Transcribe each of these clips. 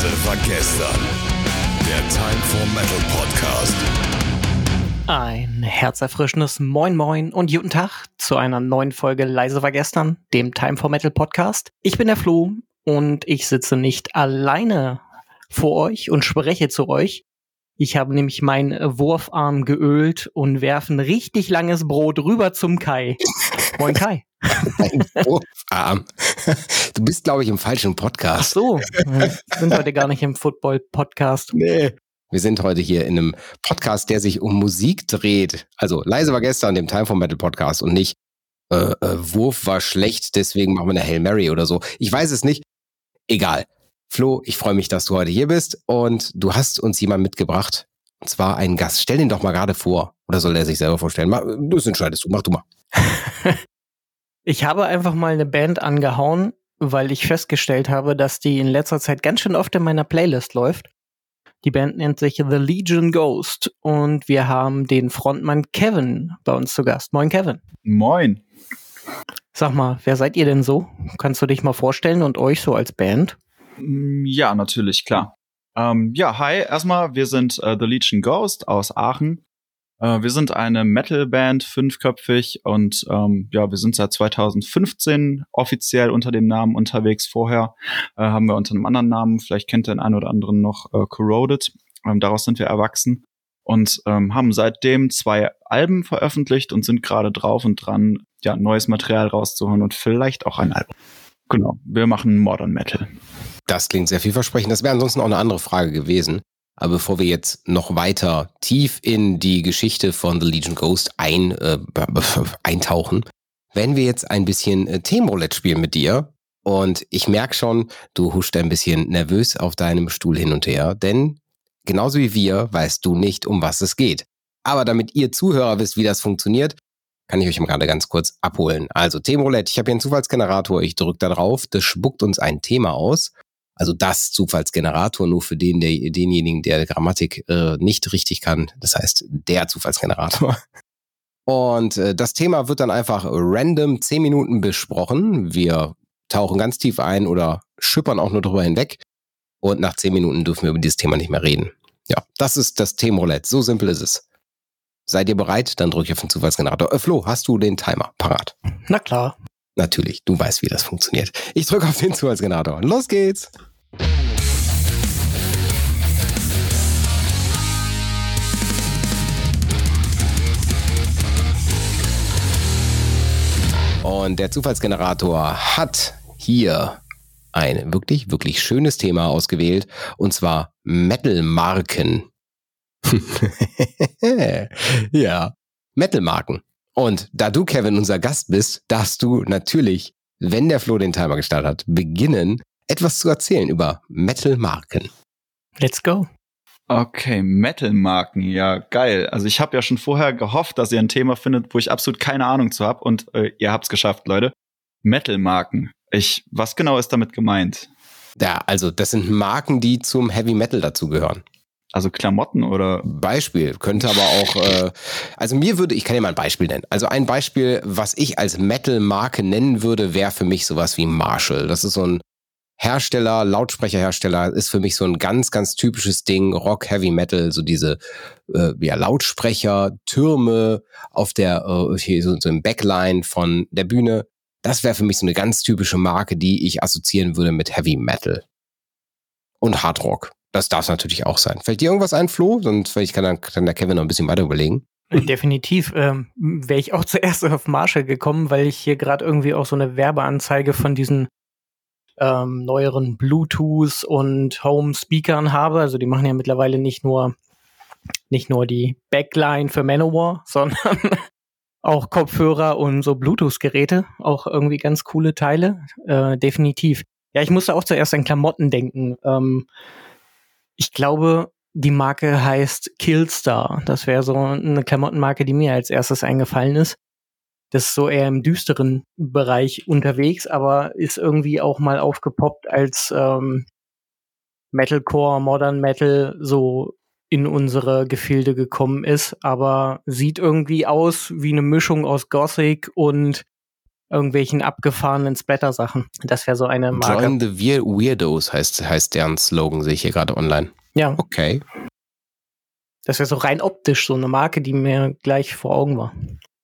Leise war gestern. Der Time for Metal Podcast. Ein herzerfrischendes Moin Moin und guten Tag zu einer neuen Folge Leise war gestern, dem Time for Metal Podcast. Ich bin der Flo und ich sitze nicht alleine vor euch und spreche zu euch. Ich habe nämlich meinen Wurfarm geölt und werfe ein richtig langes Brot rüber zum Kai. Moin Kai. Ein Wurfarm. Du bist, glaube ich, im falschen Ach Podcast. so, wir sind heute gar nicht im Football-Podcast. Nee. Wir sind heute hier in einem Podcast, der sich um Musik dreht. Also leise war gestern dem Time for Metal Podcast und nicht äh, äh, Wurf war schlecht, deswegen machen wir eine Hail Mary oder so. Ich weiß es nicht. Egal. Flo, ich freue mich, dass du heute hier bist und du hast uns jemand mitgebracht. Und zwar einen Gast. Stell den doch mal gerade vor. Oder soll er sich selber vorstellen? Mach, das entscheidest du. Mach du mal. Ich habe einfach mal eine Band angehauen, weil ich festgestellt habe, dass die in letzter Zeit ganz schön oft in meiner Playlist läuft. Die Band nennt sich The Legion Ghost und wir haben den Frontmann Kevin bei uns zu Gast. Moin Kevin. Moin. Sag mal, wer seid ihr denn so? Kannst du dich mal vorstellen und euch so als Band? Mm, Ja, natürlich, klar. Ähm, ja, hi, erstmal, wir sind äh, The Legion Ghost aus Aachen. Äh, wir sind eine Metal-Band, fünfköpfig und ähm, ja, wir sind seit 2015 offiziell unter dem Namen unterwegs. Vorher äh, haben wir unter einem anderen Namen, vielleicht kennt der einen oder anderen noch, äh, Corroded. Ähm, daraus sind wir erwachsen und ähm, haben seitdem zwei Alben veröffentlicht und sind gerade drauf und dran, ja, neues Material rauszuholen und vielleicht auch ein Album. Genau, wir machen Modern Metal. Das klingt sehr vielversprechend. Das wäre ansonsten auch eine andere Frage gewesen. Aber bevor wir jetzt noch weiter tief in die Geschichte von The Legion Ghost ein, äh, eintauchen, werden wir jetzt ein bisschen äh, Themenroulette spielen mit dir. Und ich merke schon, du huscht ein bisschen nervös auf deinem Stuhl hin und her, denn genauso wie wir weißt du nicht, um was es geht. Aber damit ihr Zuhörer wisst, wie das funktioniert, kann ich euch gerade ganz kurz abholen. Also Themenroulette, ich habe hier einen Zufallsgenerator, ich drücke da drauf, das spuckt uns ein Thema aus. Also das Zufallsgenerator nur für den, der, denjenigen, der Grammatik äh, nicht richtig kann. Das heißt, der Zufallsgenerator. Und äh, das Thema wird dann einfach random 10 Minuten besprochen. Wir tauchen ganz tief ein oder schippern auch nur drüber hinweg. Und nach 10 Minuten dürfen wir über dieses Thema nicht mehr reden. Ja, das ist das Themenroulette. So simpel ist es. Seid ihr bereit? Dann drücke ich auf den Zufallsgenerator. Äh, Flo, hast du den Timer parat? Na klar. Natürlich, du weißt, wie das funktioniert. Ich drücke auf den Zufallsgenerator. Los geht's! Und der Zufallsgenerator hat hier ein wirklich, wirklich schönes Thema ausgewählt. Und zwar Metal-Marken. ja, Metal-Marken. Und da du, Kevin, unser Gast bist, darfst du natürlich, wenn der Flo den Timer gestartet hat, beginnen, etwas zu erzählen über Metal-Marken. Let's go. Okay, Metal-Marken, ja, geil. Also ich habe ja schon vorher gehofft, dass ihr ein Thema findet, wo ich absolut keine Ahnung zu hab und äh, ihr habt's geschafft, Leute. Metal-Marken. Ich, was genau ist damit gemeint? Ja, also das sind Marken, die zum Heavy Metal dazugehören. Also Klamotten oder? Beispiel könnte aber auch, äh, also mir würde, ich kann dir mal ein Beispiel nennen. Also ein Beispiel, was ich als Metal-Marke nennen würde, wäre für mich sowas wie Marshall. Das ist so ein Hersteller, Lautsprecherhersteller, ist für mich so ein ganz, ganz typisches Ding, Rock, Heavy Metal, so diese äh, ja, Lautsprecher, Türme auf der, äh, hier so, so im Backline von der Bühne. Das wäre für mich so eine ganz typische Marke, die ich assoziieren würde mit Heavy Metal. Und Hard Rock. Das darf natürlich auch sein. Fällt dir irgendwas ein, Flo? Sonst vielleicht kann, dann, kann der Kevin noch ein bisschen weiter überlegen. Definitiv ähm, wäre ich auch zuerst auf Marshall gekommen, weil ich hier gerade irgendwie auch so eine Werbeanzeige von diesen ähm, neueren Bluetooth und Home Speakern habe. Also die machen ja mittlerweile nicht nur nicht nur die Backline für Manowar, sondern auch Kopfhörer und so Bluetooth-Geräte. Auch irgendwie ganz coole Teile. Äh, definitiv. Ja, ich musste auch zuerst an Klamotten denken. Ähm, ich glaube, die Marke heißt Killstar. Das wäre so eine Klamottenmarke, die mir als erstes eingefallen ist. Das ist so eher im düsteren Bereich unterwegs, aber ist irgendwie auch mal aufgepoppt als ähm, Metalcore, Modern Metal so in unsere Gefilde gekommen ist, aber sieht irgendwie aus wie eine Mischung aus Gothic und irgendwelchen abgefahrenen Splatter-Sachen. Das wäre so eine Marke. Join the Weir Weirdos heißt, heißt deren Slogan, sehe ich hier gerade online. Ja, Okay. das wäre so rein optisch so eine Marke, die mir gleich vor Augen war.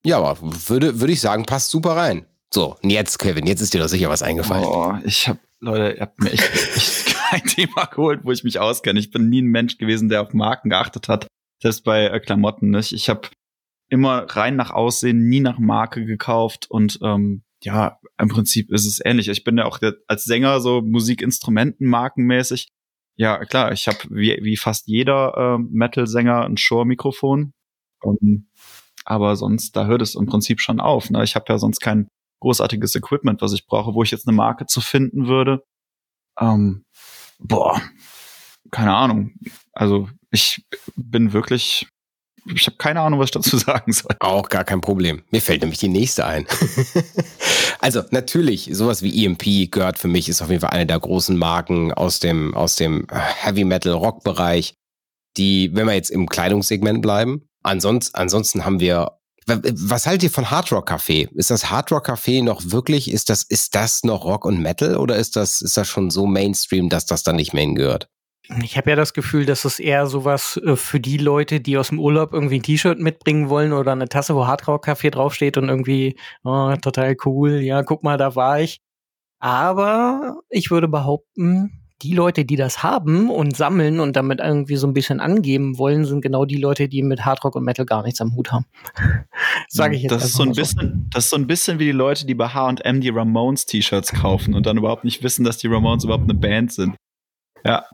Ja, aber würde, würde ich sagen, passt super rein. So, und jetzt, Kevin, jetzt ist dir doch sicher was eingefallen. Oh, ich hab, Leute, ihr habt mir echt, kein Thema geholt, wo ich mich auskenne. Ich bin nie ein Mensch gewesen, der auf Marken geachtet hat. Selbst bei äh, Klamotten nicht. Ich habe immer rein nach Aussehen, nie nach Marke gekauft und ähm, ja, im Prinzip ist es ähnlich. Ich bin ja auch als Sänger so Musikinstrumenten markenmäßig. Ja, klar, ich habe wie, wie fast jeder äh, Metal-Sänger ein Shure-Mikrofon. Ähm, aber sonst, da hört es im Prinzip schon auf. Ne? Ich habe ja sonst kein großartiges Equipment, was ich brauche, wo ich jetzt eine Marke zu finden würde. Ähm, boah, keine Ahnung. Also ich bin wirklich, ich habe keine Ahnung, was ich dazu sagen soll. Auch gar kein Problem. Mir fällt nämlich die nächste ein. also natürlich, sowas wie EMP gehört für mich, ist auf jeden Fall eine der großen Marken aus dem, aus dem Heavy Metal Rock Bereich, die, wenn wir jetzt im Kleidungssegment bleiben, ansonsten, ansonsten haben wir was haltet ihr von Hard Rock Café? Ist das Hard Rock Café noch wirklich, ist das, ist das noch Rock und Metal oder ist das, ist das schon so Mainstream, dass das dann nicht mehr hingehört? Ich habe ja das Gefühl, dass es eher sowas äh, für die Leute, die aus dem Urlaub irgendwie ein T-Shirt mitbringen wollen oder eine Tasse, wo Hard Rock Café draufsteht und irgendwie, oh, total cool, ja, guck mal, da war ich. Aber ich würde behaupten, die Leute, die das haben und sammeln und damit irgendwie so ein bisschen angeben wollen, sind genau die Leute, die mit Hardrock und Metal gar nichts am Hut haben. Sage ich jetzt das ist so ein bisschen, das ist so ein bisschen wie die Leute, die bei H&M die Ramones T-Shirts kaufen und dann überhaupt nicht wissen, dass die Ramones überhaupt eine Band sind. Ja.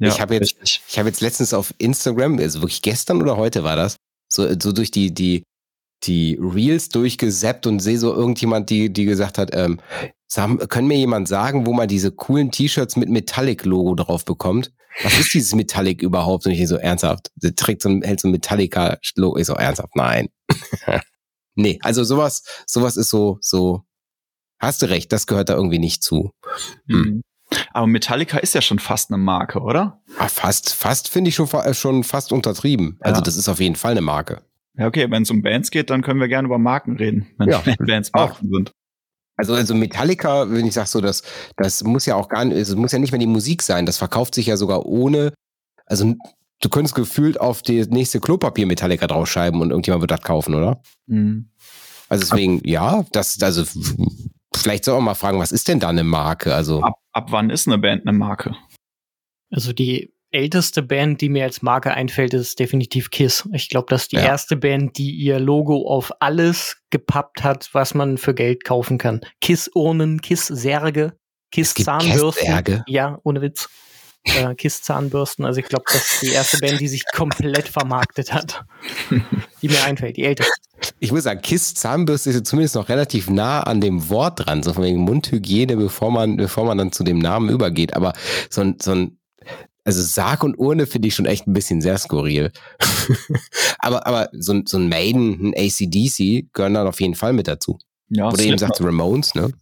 ja ich habe jetzt, ich habe jetzt letztens auf Instagram, also wirklich gestern oder heute war das, so, so durch die, die, die Reels durchgesappt und sehe so irgendjemand, die, die gesagt hat, ähm, sag, können mir jemand sagen, wo man diese coolen T-Shirts mit Metallic-Logo drauf bekommt? Was ist dieses Metallic überhaupt? Und ich so ernsthaft, der trägt so ein, hält so ein Metallica-Logo. Ich so ernsthaft, nein. nee, also sowas, sowas ist so, so, hast du recht, das gehört da irgendwie nicht zu. Mhm. Aber Metallica ist ja schon fast eine Marke, oder? Ah, fast, fast finde ich schon, fa- schon fast untertrieben. Also Ja. das ist auf jeden Fall eine Marke. Ja, okay, wenn es um Bands geht, dann können wir gerne über Marken reden, wenn, Ja. Bands Marken sind. Also, also Metallica, wenn ich sag so, das, das muss ja auch gar nicht, es muss ja nicht mehr die Musik sein. Das verkauft sich ja sogar ohne, also du könntest gefühlt auf die nächste Klopapier Metallica draufschreiben und irgendjemand wird das kaufen, oder? Mhm. Also deswegen, ja, das, also vielleicht soll man mal fragen, was ist denn da eine Marke? Also, Ab, ab wann ist eine Band eine Marke? Also die älteste Band, die mir als Marke einfällt, ist definitiv Kiss. Ich glaube, das ist die Ja. erste Band, die ihr Logo auf alles gepappt hat, was man für Geld kaufen kann. Kiss-Urnen, Kiss-Särge, Kiss-Zahnbürsten. Ja, ohne Witz. Äh, Kiss-Zahnbürsten. Also ich glaube, das ist die erste Band, die sich komplett vermarktet hat. die mir einfällt, die älteste. ich muss sagen, Kiss Zahnbürste ist zumindest noch relativ nah an dem Wort dran, so von wegen Mundhygiene, bevor man, bevor man dann zu dem Namen übergeht. Aber so ein, so ein, also Sarg und Urne finde ich schon echt ein bisschen sehr skurril. aber, aber so ein, so ein Maiden, ein ACDC gehören dann auf jeden Fall mit dazu. Ja, Oder eben Slipknot, sagt Ramones, ne?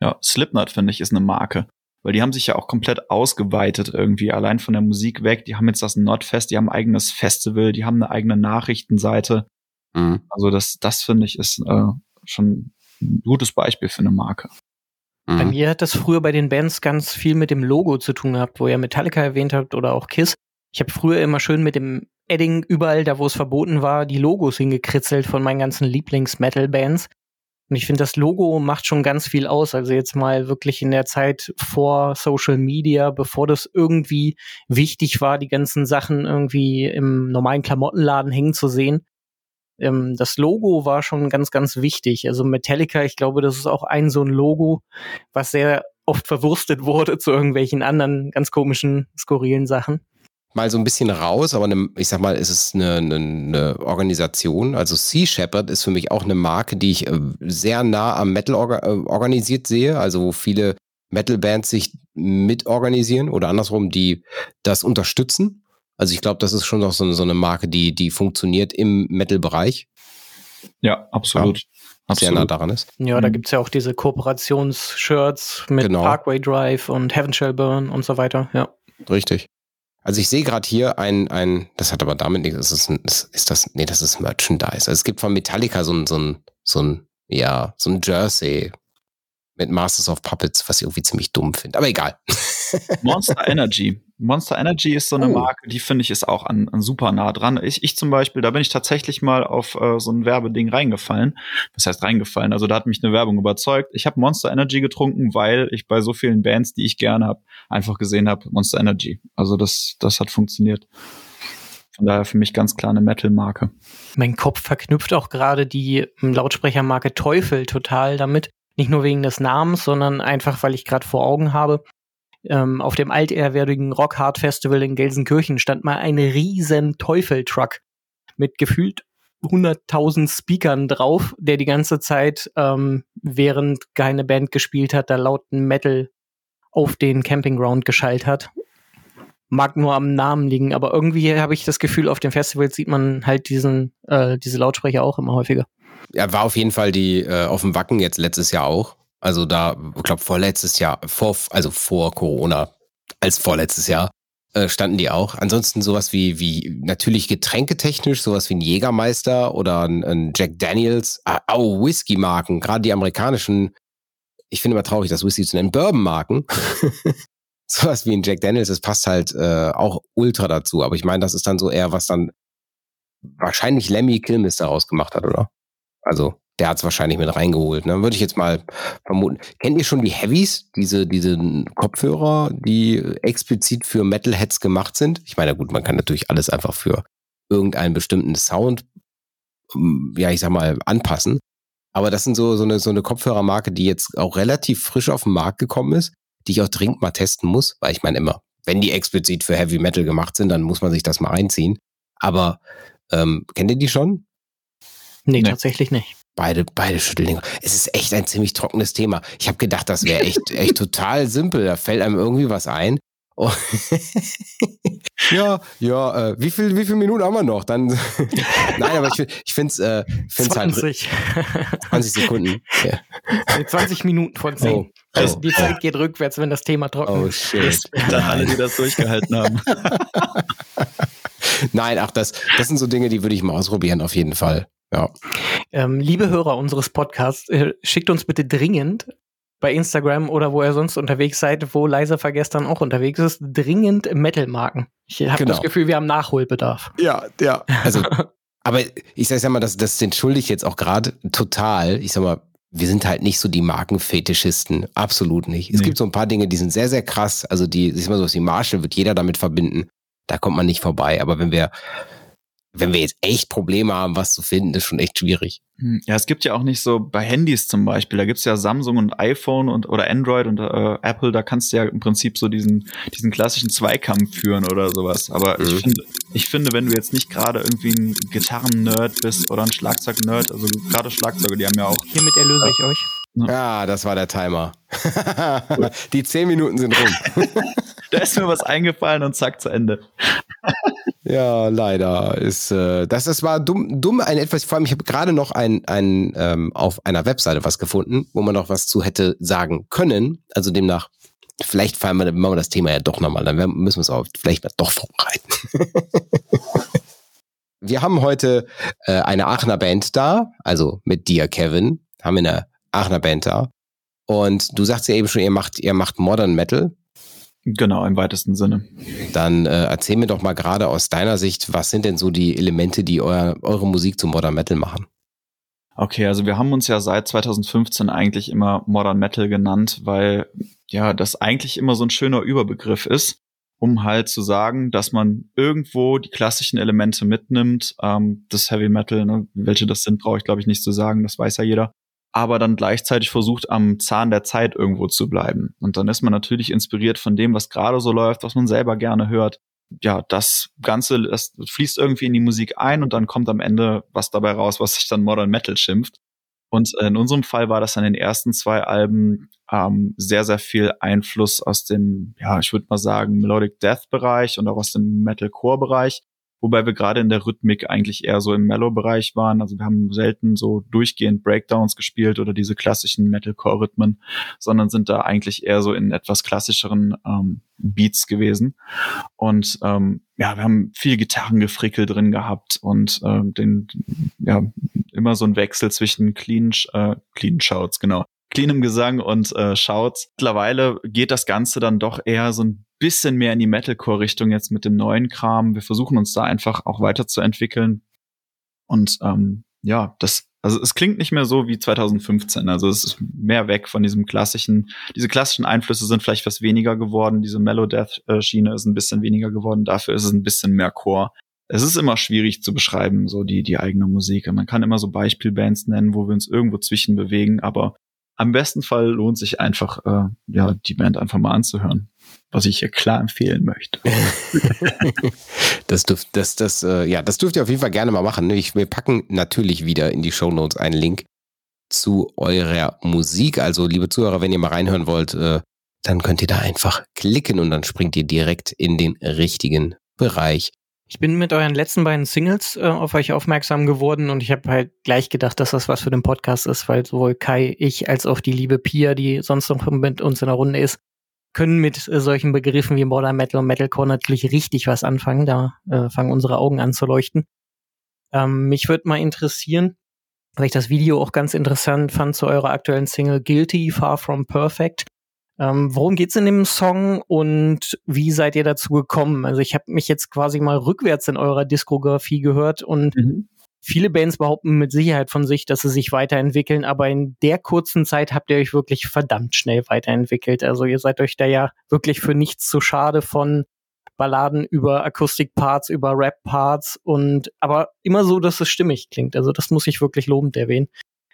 ja, Slipknot finde ich ist eine Marke. Weil die haben sich ja auch komplett ausgeweitet irgendwie, allein von der Musik weg. Die haben jetzt das Nordfest, die haben ein eigenes Festival, die haben eine eigene Nachrichtenseite. Mhm. Also das, das finde ich ist äh, schon ein gutes Beispiel für eine Marke. Bei Mhm. mir hat das früher bei den Bands ganz viel mit dem Logo zu tun gehabt, wo ihr Metallica erwähnt habt oder auch Kiss. Ich habe früher immer schön mit dem Edding überall, da wo es verboten war, die Logos hingekritzelt von meinen ganzen Lieblings-Metal-Bands. Und ich finde, das Logo macht schon ganz viel aus. Also jetzt mal wirklich in der Zeit vor Social Media, bevor das irgendwie wichtig war, die ganzen Sachen irgendwie im normalen Klamottenladen hängen zu sehen. Ähm, das Logo war schon ganz, ganz wichtig. Also Metallica, ich glaube, das ist auch ein so ein Logo, was sehr oft verwurstet wurde zu irgendwelchen anderen ganz komischen, skurrilen Sachen. Mal so ein bisschen raus, aber eine, ich sag mal, es ist eine, eine, eine Organisation. Also Sea Shepherd ist für mich auch eine Marke, die ich äh, sehr nah am Metal orga äh, organisiert sehe. Also wo viele Metal-Bands sich mitorganisieren oder andersrum, die das unterstützen. Also ich glaube, das ist schon noch so, so eine Marke, die, die funktioniert im Metal-Bereich, Ja, absolut. sehr nah absolut. daran ist. Ja, da Mhm. gibt's ja auch diese Kooperationsshirts mit Genau. Parkway Drive und Heaven Shall Burn und so weiter. Ja. Richtig. Also ich sehe gerade hier ein, ein, das hat aber damit nichts, ist das, ein, ist, ist das, nee, das ist Merchandise. Also es gibt von Metallica so ein, so ein, so ein, ja, so ein Jersey. mit Masters of Puppets, was ich irgendwie ziemlich dumm finde. Aber egal. Monster Energy. Monster Energy ist so eine oh. Marke, die finde ich ist auch an, an, super nah dran. Ich, ich zum Beispiel, da bin ich tatsächlich mal auf äh, so ein Werbeding reingefallen. Das heißt reingefallen. Also da hat mich eine Werbung überzeugt. Ich habe Monster Energy getrunken, weil ich bei so vielen Bands, die ich gerne habe, einfach gesehen habe Monster Energy. Also das, das hat funktioniert. Von daher für mich ganz klar eine Metal-Marke. Mein Kopf verknüpft auch gerade die Lautsprechermarke Teufel total damit. Nicht nur wegen des Namens, sondern einfach, weil ich gerade vor Augen habe. Ähm, auf dem altehrwürdigen Rock Hard Festival in Gelsenkirchen stand mal ein riesen Teufel-Truck mit gefühlt 100.000 Speakern drauf, der die ganze Zeit, ähm, während keine Band gespielt hat, da lauten Metal auf den Campingground geschaltet hat. Mag nur am Namen liegen, aber irgendwie habe ich das Gefühl, auf den Festivals sieht man halt diesen, äh, diese Lautsprecher auch immer häufiger. Ja, war auf jeden Fall die äh, auf dem Wacken jetzt letztes Jahr auch. Also da, ich glaube, vorletztes Jahr, vor, also vor Corona, als vorletztes Jahr, äh, standen die auch. Ansonsten sowas wie, wie natürlich getränketechnisch, sowas wie ein Jägermeister oder ein, ein Jack Daniels, äh, oh, Whisky-Marken, gerade die amerikanischen, ich finde immer traurig, das Whisky zu nennen, Bourbon-Marken. sowas wie ein Jack Daniels, das passt halt äh, auch ultra dazu. Aber ich meine, das ist dann so eher, was dann wahrscheinlich Lemmy Kilmis daraus gemacht hat, oder? Also der hat es wahrscheinlich mit reingeholt. Ne? Würde ich jetzt mal vermuten. Kennt ihr schon die Heavies, diese, diese Kopfhörer, die explizit für Metalheads gemacht sind? Ich meine, gut, man kann natürlich alles einfach für irgendeinen bestimmten Sound, ähm, ja, ich sag mal, anpassen. Aber das sind so, so eine, so eine Kopfhörermarke, die jetzt auch relativ frisch auf den Markt gekommen ist, die ich auch dringend mal testen muss, weil ich meine immer, wenn die explizit für Heavy Metal gemacht sind, dann muss man sich das mal reinziehen. Aber ähm, kennt ihr die schon? Nee, nee, tatsächlich nicht. Beide, beide Schütteldinger. Es ist echt ein ziemlich trockenes Thema. Ich habe gedacht, das wäre echt, echt total simpel. Da fällt einem irgendwie was ein. Oh. ja, ja, äh, wie viel, wie viele Minuten haben wir noch? Dann, nein, aber ich, ich finde es äh, find's 20. halt 20 Sekunden. Ja. 20 Minuten von 10. Oh. Also, die Zeit geht rückwärts, wenn das Thema trocken oh, shit. ist. Dann alle, die das durchgehalten haben. Nein, ach, das, das sind so Dinge, die würde ich mal ausprobieren, auf jeden Fall. Ja. Ähm, liebe Hörer unseres Podcasts, äh, schickt uns bitte dringend bei Instagram oder wo ihr sonst unterwegs seid, wo Leiser vergestern auch unterwegs ist, dringend Metal-Marken. Ich habe genau. das Gefühl, wir haben Nachholbedarf. Ja, ja. Also, aber ich sag mal, das, das entschuldige ich jetzt auch gerade total. Ich sag mal, wir sind halt nicht so die Markenfetischisten. Absolut nicht. Nee. Es gibt so ein paar Dinge, die sind sehr, sehr krass. Also die, ich sag mal so, die Marshall wird jeder damit verbinden. Da kommt man nicht vorbei. Aber wenn wir wenn wir jetzt echt Probleme haben, was zu finden, ist schon echt schwierig. Hm, ja, es gibt ja auch nicht so bei Handys zum Beispiel, da gibt's ja Samsung und iPhone und oder Android und äh, Apple, da kannst du ja im Prinzip so diesen, diesen klassischen Zweikampf führen oder sowas. Aber mhm. ich finde, ich finde, wenn du jetzt nicht gerade irgendwie ein Gitarren-Nerd bist oder ein Schlagzeug-Nerd, also gerade Schlagzeuge, die haben ja auch. Hiermit erlöse ich euch. Ja, das war der Timer. die zehn Minuten sind rum. da ist mir was eingefallen und zack, zu Ende. Ja, leider ist äh, das, das war dumm, dumm ein etwas. Vor allem, ich habe gerade noch ein, ein ähm, auf einer Webseite was gefunden, wo man noch was zu hätte sagen können. Also demnach, vielleicht fallen wir, machen wir das Thema ja doch nochmal, dann müssen wir es auch vielleicht doch vorbereiten. wir haben heute äh, eine Aachener Band da, also mit dir, Kevin, haben wir eine Aachener Band da. Und du sagst ja eben schon, ihr macht, ihr macht Modern Metal. Genau, im weitesten Sinne. Dann äh, erzähl mir doch mal gerade aus deiner Sicht, was sind denn so die Elemente, die euer, eure Musik zu Modern Metal machen? Okay, also wir haben uns ja seit 2015 eigentlich immer Modern Metal genannt, weil ja das eigentlich immer so ein schöner Überbegriff ist, um halt zu sagen, dass man irgendwo die klassischen Elemente mitnimmt, ähm, das Heavy Metal, ne, welche das sind, brauche ich glaube ich nicht zu sagen, das weiß ja jeder aber dann gleichzeitig versucht, am Zahn der Zeit irgendwo zu bleiben. Und dann ist man natürlich inspiriert von dem, was gerade so läuft, was man selber gerne hört. Ja, das Ganze, das fließt irgendwie in die Musik ein und dann kommt am Ende was dabei raus, was sich dann Modern Metal schimpft. Und in unserem Fall war das an den ersten zwei Alben ähm, sehr, sehr viel Einfluss aus dem, ja, ich würde mal sagen, Melodic Death Bereich und auch aus dem Metalcore Bereich wobei wir gerade in der Rhythmik eigentlich eher so im Mellow-Bereich waren. Also wir haben selten so durchgehend Breakdowns gespielt oder diese klassischen Metalcore-Rhythmen, sondern sind da eigentlich eher so in etwas klassischeren ähm, Beats gewesen. Und ähm, ja, wir haben viel Gitarrengefrickel drin gehabt und ähm, den, ja, immer so ein Wechsel zwischen Clean, äh, Clean Shouts, genau, cleanem Gesang und äh, Shouts. Mittlerweile geht das Ganze dann doch eher so ein bisschen mehr in die Metalcore-Richtung jetzt mit dem neuen Kram. Wir versuchen uns da einfach auch weiterzuentwickeln. Und ähm, ja, das, also es klingt nicht mehr so wie 2015. Also es ist mehr weg von diesem klassischen, diese klassischen Einflüsse sind vielleicht was weniger geworden. Diese Melodeath-Schiene ist ein bisschen weniger geworden. Dafür ist es ein bisschen mehr Core. Es ist immer schwierig zu beschreiben, so die, die eigene Musik. Man kann immer so Beispielbands nennen, wo wir uns irgendwo zwischen bewegen, aber am besten Fall lohnt sich einfach, äh, ja, die Band einfach mal anzuhören, was ich hier klar empfehlen möchte. das dürft, das, das, äh, ja, das dürft ihr auf jeden Fall gerne mal machen. Ich, wir packen natürlich wieder in die Show Notes einen Link zu eurer Musik. Also, liebe Zuhörer, wenn ihr mal reinhören wollt, äh, dann könnt ihr da einfach klicken und dann springt ihr direkt in den richtigen Bereich. Ich bin mit euren letzten beiden Singles äh, auf euch aufmerksam geworden und ich habe halt gleich gedacht, dass das was für den Podcast ist, weil sowohl Kai, ich als auch die liebe Pia, die sonst noch mit uns in der Runde ist, können mit äh, solchen Begriffen wie Modern Metal und Metalcore natürlich richtig was anfangen. Da äh, fangen unsere Augen an zu leuchten. Ähm, mich würde mal interessieren, weil ich das Video auch ganz interessant fand zu eurer aktuellen Single Guilty, Far From Perfect. Ähm, worum geht's in dem Song und wie seid ihr dazu gekommen? Also ich habe mich jetzt quasi mal rückwärts in eurer Diskografie gehört und mhm. Viele Bands behaupten mit Sicherheit von sich, dass sie sich weiterentwickeln, aber in der kurzen Zeit habt ihr euch wirklich verdammt schnell weiterentwickelt. Also ihr seid euch da ja wirklich für nichts zu schade von Balladen über Akustikparts, über Rap-Parts und aber immer so, dass es stimmig klingt. Also das muss ich wirklich lobend erwähnen.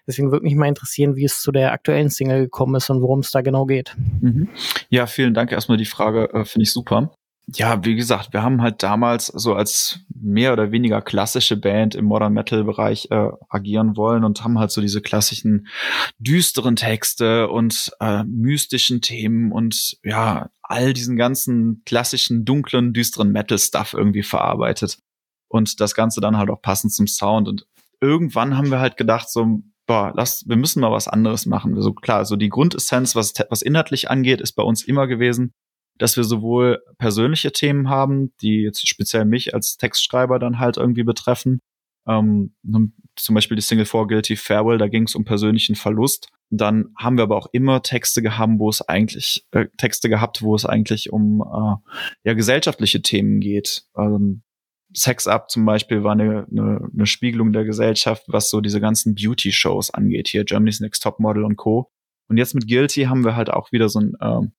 Deswegen würde mich mal interessieren, wie es zu der aktuellen Single gekommen ist und worum es da genau geht. Mhm. Ja, vielen Dank erstmal die Frage, äh, finde ich super. Ja, wie gesagt, wir haben halt damals so als mehr oder weniger klassische Band im Modern Metal Bereich äh, agieren wollen und haben halt so diese klassischen düsteren Texte und äh, mystischen Themen und ja, all diesen ganzen klassischen dunklen, düsteren Metal Stuff irgendwie verarbeitet und das Ganze dann halt auch passend zum Sound und irgendwann haben wir halt gedacht so boah, lass, wir müssen mal was anderes machen. Also klar, so die Grundessenz, was, was inhaltlich angeht, ist bei uns immer gewesen, dass wir sowohl persönliche Themen haben, die jetzt speziell mich als Textschreiber dann halt irgendwie betreffen. Ähm, zum Beispiel die Single for Guilty Farewell, da ging es um persönlichen Verlust. Dann haben wir aber auch immer Texte gehabt, wo es eigentlich äh, Texte gehabt, wo es eigentlich um äh, ja gesellschaftliche Themen geht. Ähm, Sex Up zum Beispiel war eine, eine, eine Spiegelung der Gesellschaft, was so diese ganzen Beauty-Shows angeht, hier Germany's Next Top Model und Co. Und jetzt mit Guilty haben wir halt auch wieder so ein, ähm,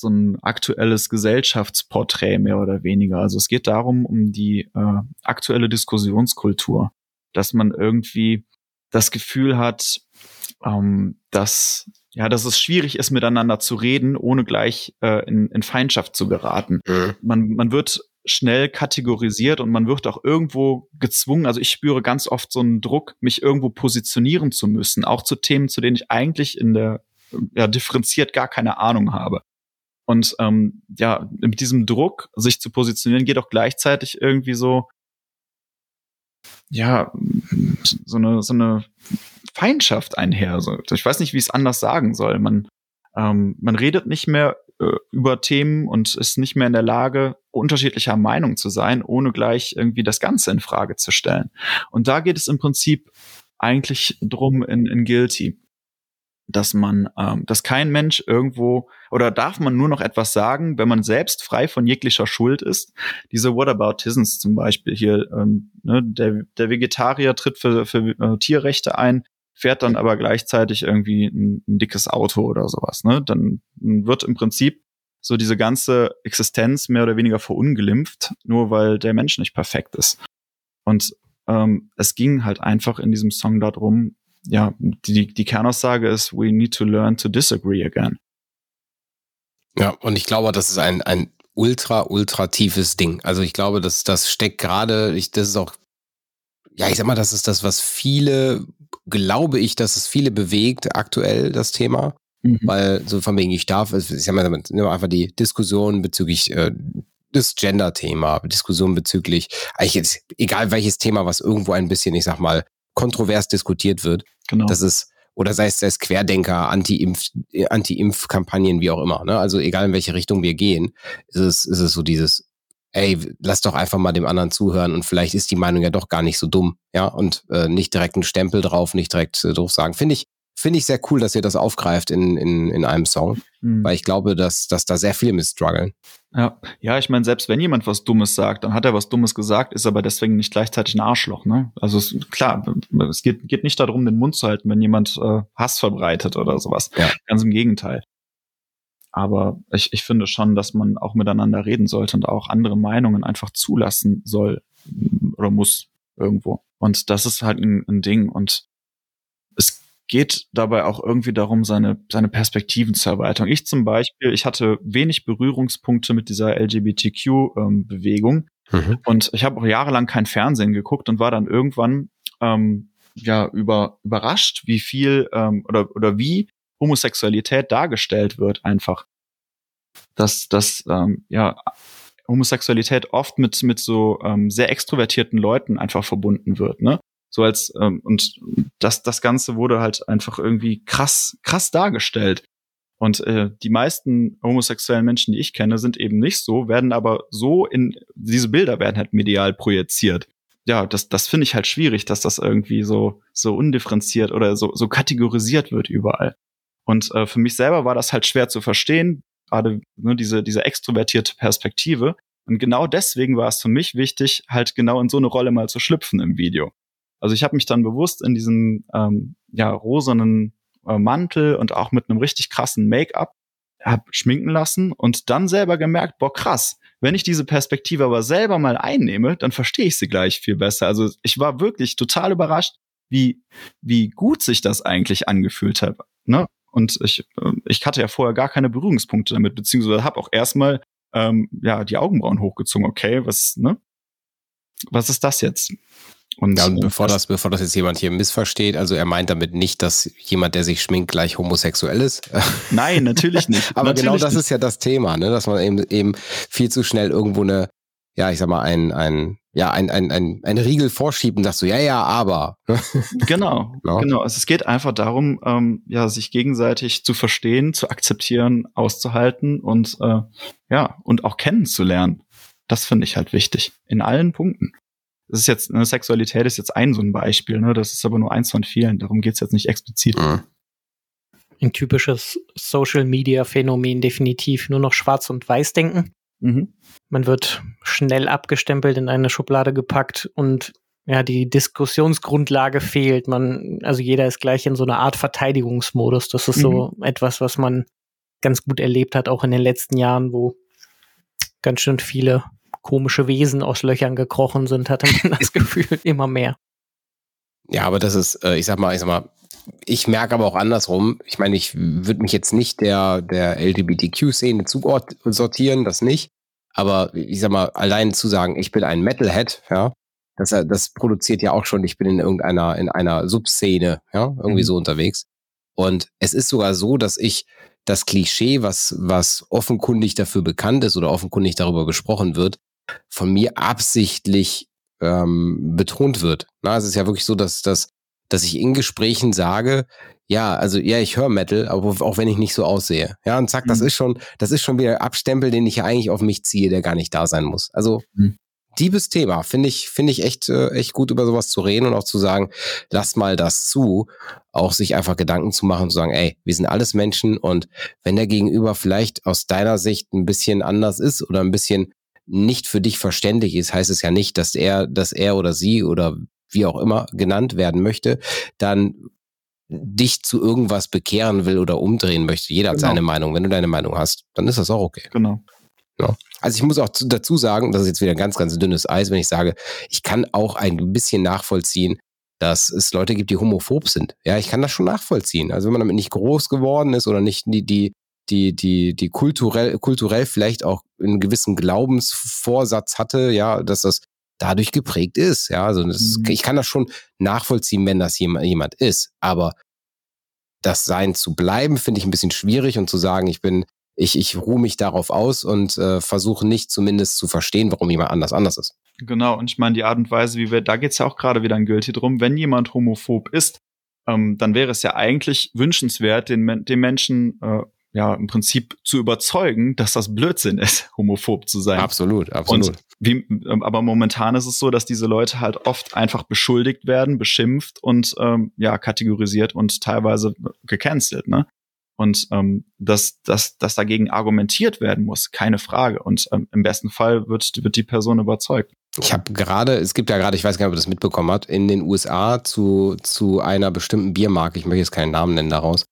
so ein aktuelles Gesellschaftsporträt mehr oder weniger. Also es geht darum, um die äh, aktuelle Diskussionskultur, dass man irgendwie das Gefühl hat, ähm, dass ja, dass es schwierig ist, miteinander zu reden, ohne gleich äh, in, in Feindschaft zu geraten. Mhm. Man, man wird schnell kategorisiert und man wird auch irgendwo gezwungen. Also ich spüre ganz oft so einen Druck, mich irgendwo positionieren zu müssen, auch zu Themen, zu denen ich eigentlich in der ja, differenziert gar keine Ahnung habe. Und ähm, ja, mit diesem Druck, sich zu positionieren, geht auch gleichzeitig irgendwie so, ja, so eine, so eine Feindschaft einher. Also ich weiß nicht, wie ich es anders sagen soll. Man, ähm, man redet nicht mehr äh, über Themen und ist nicht mehr in der Lage, unterschiedlicher Meinung zu sein, ohne gleich irgendwie das Ganze in Frage zu stellen. Und da geht es im Prinzip eigentlich drum in, in Guilty, dass man, ähm, dass kein Mensch irgendwo oder darf man nur noch etwas sagen, wenn man selbst frei von jeglicher Schuld ist. Diese Whataboutisms zum Beispiel hier, ähm, ne, der, der Vegetarier tritt für, für äh, Tierrechte ein, fährt dann aber gleichzeitig irgendwie ein, ein dickes Auto oder sowas. Ne? Dann wird im Prinzip so diese ganze Existenz mehr oder weniger verunglimpft, nur weil der Mensch nicht perfekt ist. Und ähm, es ging halt einfach in diesem Song darum, ja, die, die Kernaussage ist, we need to learn to disagree again. Ja, und ich glaube, das ist ein, ein ultra, ultra tiefes Ding. Also ich glaube, dass das steckt gerade, ich, das ist auch, ja, ich sag mal, das ist das, was viele glaube ich, dass es viele bewegt aktuell, das Thema. Mhm. Weil so von wegen, ich darf, ich sag mal, einfach die Diskussion bezüglich äh, das Gender-Thema, Diskussion bezüglich, eigentlich jetzt, egal welches Thema, was irgendwo ein bisschen, ich sag mal, kontrovers diskutiert wird. Genau. Das ist, oder sei es, sei es Querdenker, Anti-Impf, Anti-Impf-Kampagnen, wie auch immer. Ne? Also egal in welche Richtung wir gehen, ist es, ist es so dieses, ey, lass doch einfach mal dem anderen zuhören und vielleicht ist die Meinung ja doch gar nicht so dumm, ja, und äh, nicht direkt einen Stempel drauf, nicht direkt äh, drauf sagen. Finde ich, finde ich sehr cool, dass ihr das aufgreift in, in, in einem Song, mhm. weil ich glaube, dass, dass da sehr viele mit strugglen. Ja, ja, ich meine, selbst wenn jemand was Dummes sagt, dann hat er was Dummes gesagt, ist aber deswegen nicht gleichzeitig ein Arschloch, ne? Also es, klar, es geht, geht nicht darum, den Mund zu halten, wenn jemand äh, Hass verbreitet oder sowas. Ja. Ganz im Gegenteil. Aber ich, ich finde schon, dass man auch miteinander reden sollte und auch andere Meinungen einfach zulassen soll oder muss irgendwo. Und das ist halt ein, ein Ding. Und geht dabei auch irgendwie darum, seine, seine Perspektiven zu erweitern. Ich zum Beispiel, ich hatte wenig Berührungspunkte mit dieser LGBTQ-Bewegung. Ähm, mhm. Und ich habe auch jahrelang kein Fernsehen geguckt und war dann irgendwann ähm, ja über, überrascht, wie viel ähm, oder, oder wie Homosexualität dargestellt wird, einfach. Dass, dass ähm, ja, Homosexualität oft mit, mit so ähm, sehr extrovertierten Leuten einfach verbunden wird, ne? So als, ähm, und das, das Ganze wurde halt einfach irgendwie krass, krass dargestellt. Und äh, die meisten homosexuellen Menschen, die ich kenne, sind eben nicht so, werden aber so in, diese Bilder werden halt medial projiziert. Ja, das, das finde ich halt schwierig, dass das irgendwie so, so undifferenziert oder so, so kategorisiert wird überall. Und äh, für mich selber war das halt schwer zu verstehen, gerade ne, diese, diese extrovertierte Perspektive. Und genau deswegen war es für mich wichtig, halt genau in so eine Rolle mal zu schlüpfen im Video. Also ich habe mich dann bewusst in diesem ähm, ja, rosanen äh, Mantel und auch mit einem richtig krassen Make-up hab schminken lassen und dann selber gemerkt, boah, krass, wenn ich diese Perspektive aber selber mal einnehme, dann verstehe ich sie gleich viel besser. Also ich war wirklich total überrascht, wie, wie gut sich das eigentlich angefühlt hat. Ne? Und ich, äh, ich hatte ja vorher gar keine Berührungspunkte damit, beziehungsweise habe auch erstmal ähm, ja die Augenbrauen hochgezogen. Okay, was, ne? Was ist das jetzt? Und, ja, und bevor das, bevor das jetzt jemand hier missversteht, also er meint damit nicht, dass jemand, der sich schminkt, gleich homosexuell ist. Nein, natürlich nicht. Aber natürlich genau das nicht. ist ja das Thema, ne? dass man eben, eben viel zu schnell irgendwo eine, ja, ich sag mal, ein, ein, ja, ein, ein, ein, ein Riegel vorschieben, dass du, ja, ja, aber. genau, no? genau. Also es geht einfach darum, ähm, ja, sich gegenseitig zu verstehen, zu akzeptieren, auszuhalten und äh, ja, und auch kennenzulernen. Das finde ich halt wichtig. In allen Punkten. Das ist jetzt, eine Sexualität ist jetzt ein so ein Beispiel, ne? Das ist aber nur eins von vielen. Darum geht's jetzt nicht explizit. Mhm. Ein typisches Social Media Phänomen definitiv. Nur noch schwarz und weiß denken. Mhm. Man wird schnell abgestempelt, in eine Schublade gepackt und ja, die Diskussionsgrundlage fehlt. Man, also jeder ist gleich in so einer Art Verteidigungsmodus. Das ist mhm. so etwas, was man ganz gut erlebt hat, auch in den letzten Jahren, wo ganz schön viele komische Wesen aus Löchern gekrochen sind, hatte man das Gefühl immer mehr. Ja, aber das ist, äh, ich sag mal, ich sag mal, ich merke aber auch andersrum. Ich meine, ich würde mich jetzt nicht der, der LGBTQ-Szene zusortieren, das nicht. Aber ich sag mal, allein zu sagen, ich bin ein Metalhead, ja, das, das produziert ja auch schon, ich bin in irgendeiner, in einer Subszene, ja, irgendwie mhm. so unterwegs. Und es ist sogar so, dass ich das Klischee, was, was offenkundig dafür bekannt ist oder offenkundig darüber gesprochen wird, von mir absichtlich ähm, betont wird. Na, es ist ja wirklich so, dass, dass, dass ich in Gesprächen sage, ja, also ja, ich höre Metal, aber auch wenn ich nicht so aussehe. Ja, und zack, mhm. das ist schon, das ist schon wieder Abstempel, den ich ja eigentlich auf mich ziehe, der gar nicht da sein muss. Also mhm. diebes Thema, finde ich, finde ich echt, äh, echt gut über sowas zu reden und auch zu sagen, lass mal das zu, auch sich einfach Gedanken zu machen, zu sagen, ey, wir sind alles Menschen und wenn der Gegenüber vielleicht aus deiner Sicht ein bisschen anders ist oder ein bisschen nicht für dich verständlich ist, heißt es ja nicht, dass er, dass er oder sie oder wie auch immer genannt werden möchte, dann dich zu irgendwas bekehren will oder umdrehen möchte. Jeder hat genau. seine Meinung. Wenn du deine Meinung hast, dann ist das auch okay. Genau. Ja. Also ich muss auch dazu sagen, das ist jetzt wieder ein ganz, ganz dünnes Eis, wenn ich sage, ich kann auch ein bisschen nachvollziehen, dass es Leute gibt, die homophob sind. Ja, ich kann das schon nachvollziehen. Also wenn man damit nicht groß geworden ist oder nicht die, die, die, die, die kulturell, kulturell vielleicht auch einen gewissen Glaubensvorsatz hatte, ja, dass das dadurch geprägt ist. Ja, also das, mhm. ich kann das schon nachvollziehen, wenn das jemand, jemand ist. Aber das Sein zu bleiben, finde ich ein bisschen schwierig und zu sagen, ich bin, ich, ich ruhe mich darauf aus und äh, versuche nicht zumindest zu verstehen, warum jemand anders anders ist. Genau, und ich meine, die Art und Weise, wie wir, da geht's ja auch gerade wieder ein Gülti drum, wenn jemand homophob ist, ähm, dann wäre es ja eigentlich wünschenswert, den, den Menschen äh, ja im Prinzip zu überzeugen, dass das Blödsinn ist, homophob zu sein. Absolut, absolut. Und wie, ähm, aber momentan ist es so, dass diese Leute halt oft einfach beschuldigt werden, beschimpft und ähm, ja kategorisiert und teilweise gecancelt, ne? Und ähm, dass, dass, dass dagegen argumentiert werden muss, keine Frage. Und ähm, im besten Fall wird, wird die Person überzeugt. Ich habe gerade, es gibt ja gerade, ich weiß gar nicht, ob ihr das mitbekommen habt, in den USA zu, zu einer bestimmten Biermarke, ich möchte jetzt keinen Namen nennen daraus,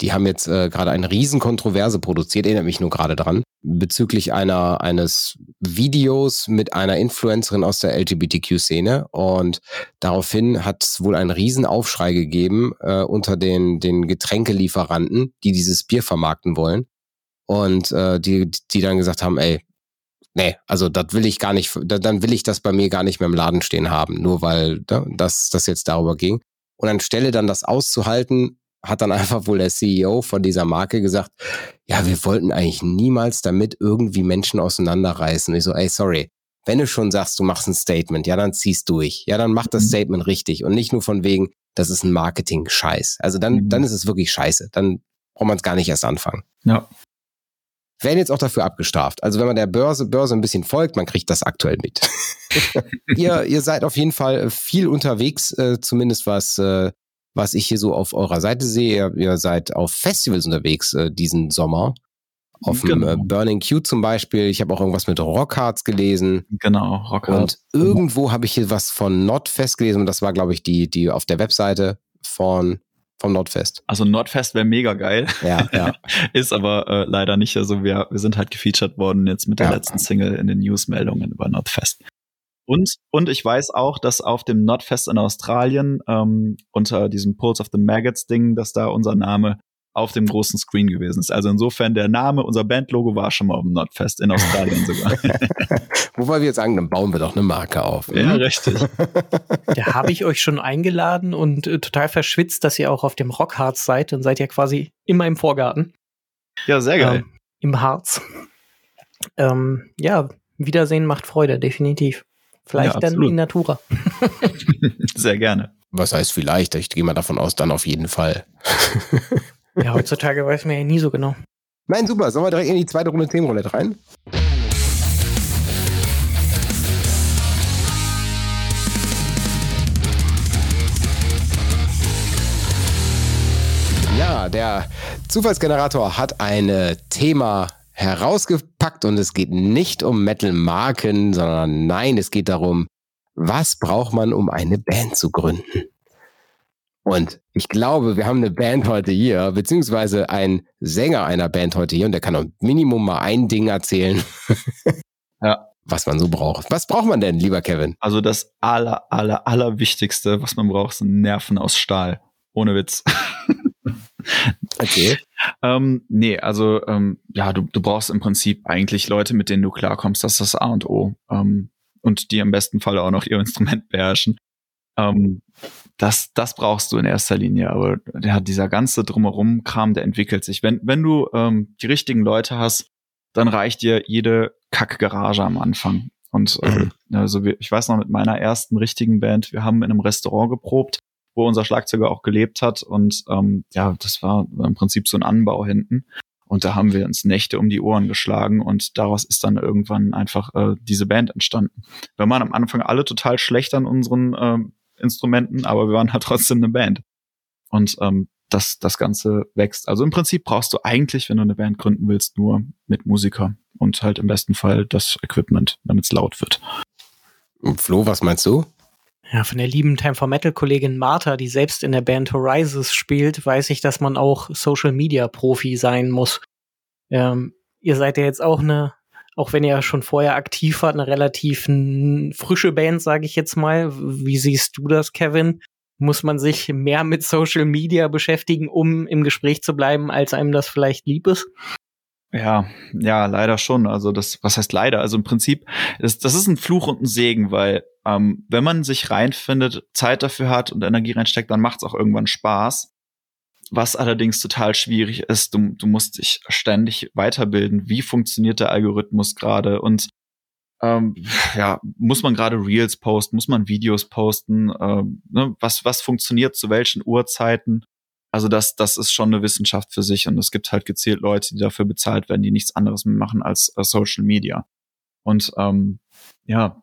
die haben jetzt äh, gerade eine Riesenkontroverse produziert, erinnert mich nur gerade dran, bezüglich einer eines Videos mit einer Influencerin aus der LGBTQ-Szene. Und daraufhin hat es wohl einen Riesenaufschrei gegeben äh, unter den, den Getränkelieferanten, die dieses Bier vermarkten wollen. Und äh, die, die dann gesagt haben, ey, nee, also das will ich gar nicht, dann will ich das bei mir gar nicht mehr im Laden stehen haben, nur weil ne, das, das jetzt darüber ging. Und anstelle dann das auszuhalten, hat dann einfach wohl der CEO von dieser Marke gesagt, ja, wir wollten eigentlich niemals damit irgendwie Menschen auseinanderreißen. ich so, ey, sorry, wenn du schon sagst, du machst ein Statement, ja, dann ziehst durch. Ja, dann mach das mhm. Statement richtig und nicht nur von wegen, das ist ein Marketing-Scheiß. Also dann, mhm. dann ist es wirklich scheiße. Dann braucht man es gar nicht erst anfangen. Ja. Werden jetzt auch dafür abgestraft. Also wenn man der Börse, Börse ein bisschen folgt, man kriegt das aktuell mit. ihr, ihr seid auf jeden Fall viel unterwegs, äh, zumindest was äh, was ich hier so auf eurer Seite sehe. Ihr, seid auf Festivals unterwegs äh, diesen Sommer. Auf genau. dem äh, Burning Q zum Beispiel. Ich habe auch irgendwas mit Rockhards gelesen. Genau, Rockhards. Und irgendwo habe ich hier was von Nordfest gelesen und das war, glaube ich, die, die auf der Webseite von vom Nordfest. Also Nordfest wäre mega geil. Ja, ja. Ist aber äh, leider nicht. Also wir, wir sind halt gefeatured worden jetzt mit der ja. letzten Single in den Newsmeldungen über Nordfest. Und, und ich weiß auch, dass auf dem Notfest in Australien ähm, unter diesem Pulse of the Maggots Ding, dass da unser Name auf dem großen Screen gewesen ist. Also insofern der Name, unser Bandlogo war schon mal auf dem Notfest in Australien sogar. Wobei wir jetzt sagen, dann bauen wir doch eine Marke auf. Ja, richtig. Da habe ich euch schon eingeladen und äh, total verschwitzt, dass ihr auch auf dem Rockharz seid. Dann seid ihr quasi immer im Vorgarten. Ja, sehr geil. Ähm, Im Harz. Ähm, ja, Wiedersehen macht Freude, definitiv. Vielleicht ja, dann in Natura. Sehr gerne. Was heißt vielleicht? Ich gehe mal davon aus, dann auf jeden Fall. ja, heutzutage weiß man ja nie so genau. Nein, super. Sollen wir direkt in die zweite Runde Themenroulette rein? Ja, der Zufallsgenerator hat ein Thema herausgepackt und es geht nicht um Metal-Marken, sondern nein, es geht darum, was braucht man, um eine Band zu gründen? Und ich glaube, wir haben eine Band heute hier, beziehungsweise ein Sänger einer Band heute hier und der kann am Minimum mal ein Ding erzählen. ja. Was man so braucht. Was braucht man denn, lieber Kevin? Also das aller, aller, aller Wichtigste, was man braucht, sind Nerven aus Stahl. Ohne Witz. Okay. ähm, nee, also ähm, ja, du, du brauchst im Prinzip eigentlich Leute, mit denen du klarkommst. Das ist das A und O. Ähm, und die im besten Fall auch noch ihr Instrument beherrschen. Ähm, das, das brauchst du in erster Linie. Aber ja, dieser ganze drumherum-Kram, der entwickelt sich. Wenn, wenn du ähm, die richtigen Leute hast, dann reicht dir jede Kackgarage am Anfang. Und äh, mhm. also ich weiß noch mit meiner ersten richtigen Band, wir haben in einem Restaurant geprobt wo unser Schlagzeuger auch gelebt hat. Und ähm, ja, das war im Prinzip so ein Anbau hinten. Und da haben wir uns Nächte um die Ohren geschlagen und daraus ist dann irgendwann einfach äh, diese Band entstanden. Wir waren am Anfang alle total schlecht an unseren äh, Instrumenten, aber wir waren halt trotzdem eine Band. Und ähm, das, das Ganze wächst. Also im Prinzip brauchst du eigentlich, wenn du eine Band gründen willst, nur mit Musiker und halt im besten Fall das Equipment, damit es laut wird. Flo, was meinst du? Ja, von der lieben Time for Metal Kollegin Martha, die selbst in der Band Horizons spielt, weiß ich, dass man auch Social Media Profi sein muss. Ähm, ihr seid ja jetzt auch eine, auch wenn ihr schon vorher aktiv wart, eine relativ frische Band, sage ich jetzt mal. Wie siehst du das, Kevin? Muss man sich mehr mit Social Media beschäftigen, um im Gespräch zu bleiben, als einem das vielleicht lieb ist? Ja, ja, leider schon. Also das, was heißt leider? Also im Prinzip, das, das ist ein Fluch und ein Segen, weil ähm, wenn man sich reinfindet, Zeit dafür hat und Energie reinsteckt, dann macht es auch irgendwann Spaß. Was allerdings total schwierig ist, du, du musst dich ständig weiterbilden. Wie funktioniert der Algorithmus gerade? Und ähm, ja, muss man gerade Reels posten, muss man Videos posten? Ähm, ne? was, was funktioniert zu welchen Uhrzeiten? Also das, das ist schon eine Wissenschaft für sich und es gibt halt gezielt Leute, die dafür bezahlt werden, die nichts anderes mehr machen als äh, Social Media. Und ähm, ja,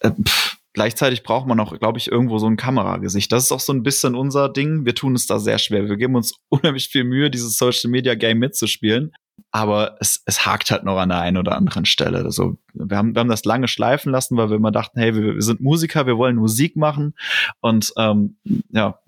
äh, pff, gleichzeitig braucht man auch, glaube ich, irgendwo so ein Kameragesicht. Das ist auch so ein bisschen unser Ding. Wir tun es da sehr schwer. Wir geben uns unheimlich viel Mühe, dieses Social Media Game mitzuspielen. Aber es, es hakt halt noch an der einen oder anderen Stelle. Also wir haben, wir haben das lange schleifen lassen, weil wir immer dachten, hey, wir, wir sind Musiker, wir wollen Musik machen und ähm, ja,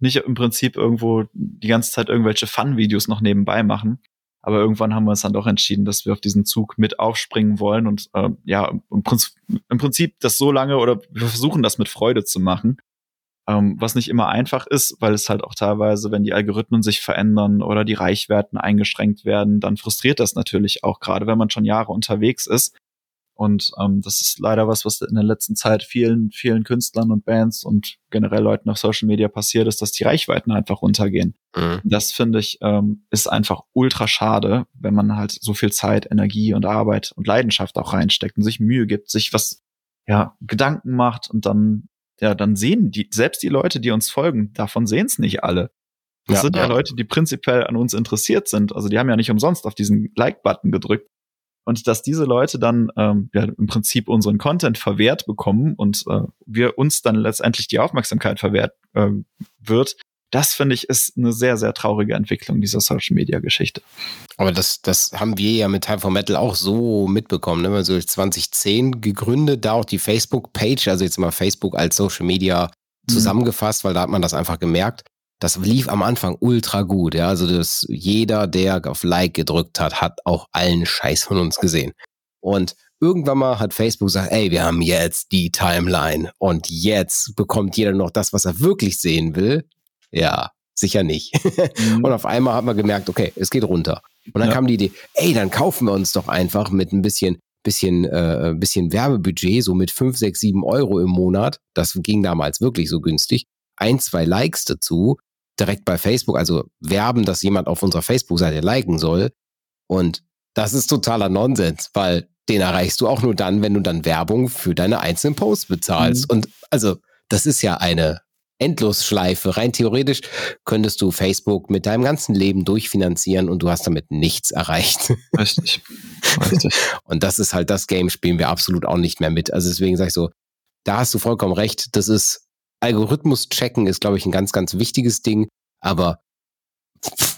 nicht im Prinzip irgendwo die ganze Zeit irgendwelche Fun-Videos noch nebenbei machen. Aber irgendwann haben wir uns dann doch entschieden, dass wir auf diesen Zug mit aufspringen wollen und äh, ja, im Prinzip, im Prinzip das so lange oder wir versuchen das mit Freude zu machen. Ähm, was nicht immer einfach ist, weil es halt auch teilweise, wenn die Algorithmen sich verändern oder die Reichwerten eingeschränkt werden, dann frustriert das natürlich auch, gerade wenn man schon Jahre unterwegs ist. Und ähm, das ist leider was, was in der letzten Zeit vielen, vielen Künstlern und Bands und generell Leuten auf Social Media passiert ist, dass die Reichweiten einfach runtergehen. Mhm. Das finde ich ähm, ist einfach ultra schade, wenn man halt so viel Zeit, Energie und Arbeit und Leidenschaft auch reinsteckt und sich Mühe gibt, sich was ja Gedanken macht und dann ja dann sehen die selbst die Leute, die uns folgen, davon sehen es nicht alle. Das ja, sind ja, ja Leute, die prinzipiell an uns interessiert sind. Also die haben ja nicht umsonst auf diesen Like-Button gedrückt und dass diese Leute dann ähm, ja, im Prinzip unseren Content verwehrt bekommen und äh, wir uns dann letztendlich die Aufmerksamkeit verwehrt äh, wird, das finde ich ist eine sehr, sehr traurige Entwicklung dieser Social Media Geschichte. Aber das, das haben wir ja mit Time for Metal auch so mitbekommen. Ne? Also 2010 gegründet, da auch die Facebook-Page, also jetzt mal Facebook als Social Media mhm. zusammengefasst, mhm. weil da hat man das einfach gemerkt das lief am Anfang ultra gut. Ja, also das, jeder, der auf Like gedrückt hat, hat auch allen Scheiß von uns gesehen. Und irgendwann mal hat Facebook gesagt, ey, wir haben jetzt die Timeline und jetzt bekommt jeder noch das, was er wirklich sehen will. Ja, sicher nicht. Mhm. und auf einmal hat man gemerkt, okay, es geht runter. Und dann ja. kam die Idee, ey, dann kaufen wir uns doch einfach mit ein bisschen bisschen, äh, bisschen Werbebudget, so mit fünf, sechs, sieben Euro im Monat. Das ging damals wirklich so günstig. Ein, zwei Likes dazu direkt bei Facebook, also werben, dass jemand auf unserer Facebook-Seite liken soll. Und das ist totaler Nonsens, weil den erreichst du auch nur dann, wenn du dann Werbung für deine einzelnen Posts bezahlst. Mhm. Und also, das ist ja eine Endlosschleife. Rein theoretisch könntest du Facebook mit deinem ganzen Leben durchfinanzieren und du hast damit nichts erreicht. Richtig. Richtig. und das ist halt das Game, spielen wir absolut auch nicht mehr mit. Also deswegen sage ich so, da hast du vollkommen recht. Das ist Algorithmus checken ist, glaube ich, ein ganz, ganz wichtiges Ding. Aber